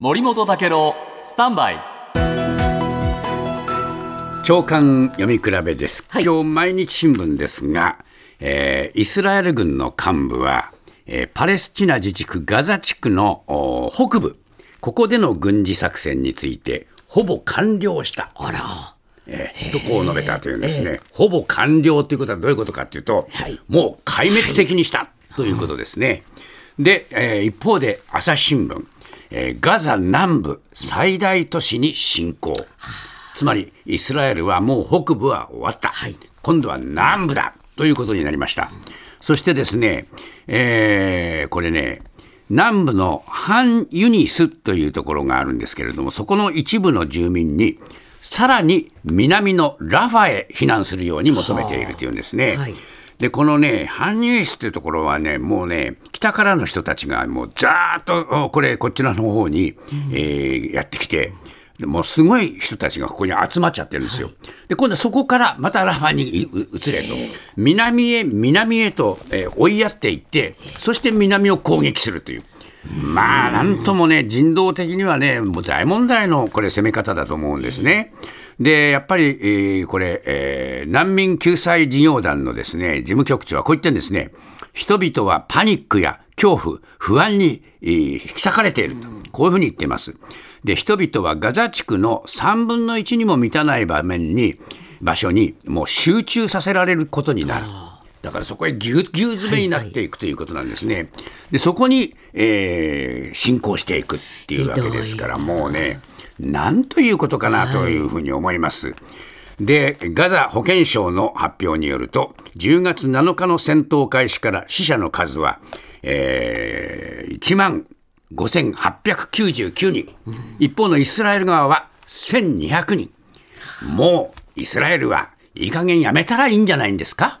森本武郎スタンバイ。長官読み比べです、はい。今日毎日新聞ですが、えーイスラエル軍の幹部は、えーパレスチナ自治区ガザ地区のお北部ここでの軍事作戦についてほぼ完了した。あら。えーとこう述べたというんですね、ほぼ完了ということはどういうことかというと、はい。もう壊滅的にしたということですね。で、えー一方で朝日新聞、えーガザ南部最大都市に侵攻。つまりイスラエルはもう北部は終わった、今度は南部だということになりました。そしてですね、えーこれね、南部のハンユニスというところがあるんですけれども、そこの一部の住民に、さらに南のラファへ避難するように求めているというんですね。はいでこのね、ハンユニスっていうところはね、もうね、北からの人たちがもうざーっと、おこれ、こちらの方に、えーやってきて、でもうすごい人たちがここに集まっちゃってるんですよ。で、今度はそこからまたラファに移れと、南へ南へと、えー追いやっていって、そして南を攻撃するという。まあ、なんともね、人道的にはね、もう大問題のこれ、攻め方だと思うんですね。で、やっぱり、えーこれ、えー難民救済事業団のですね、事務局長はこう言ってんですね。人々はパニックや恐怖、不安に、えー引き裂かれていると。こういうふうに言っています。で、人々はガザ地区の3分の1にも満たない場面に、場所にもう集中させられることになる。だからそこへぎゅうぎゅう詰めになっていくということなんですね。でそこに、えー進行していくっていうわけですから、もうね、なんということかなというふうに思います。で、ガザ保健省の発表によると、10月7日の戦闘開始から死者の数は、えー1万5899人、一方のイスラエル側は1200人。もうイスラエルはいい加減やめたらいいんじゃないんですか？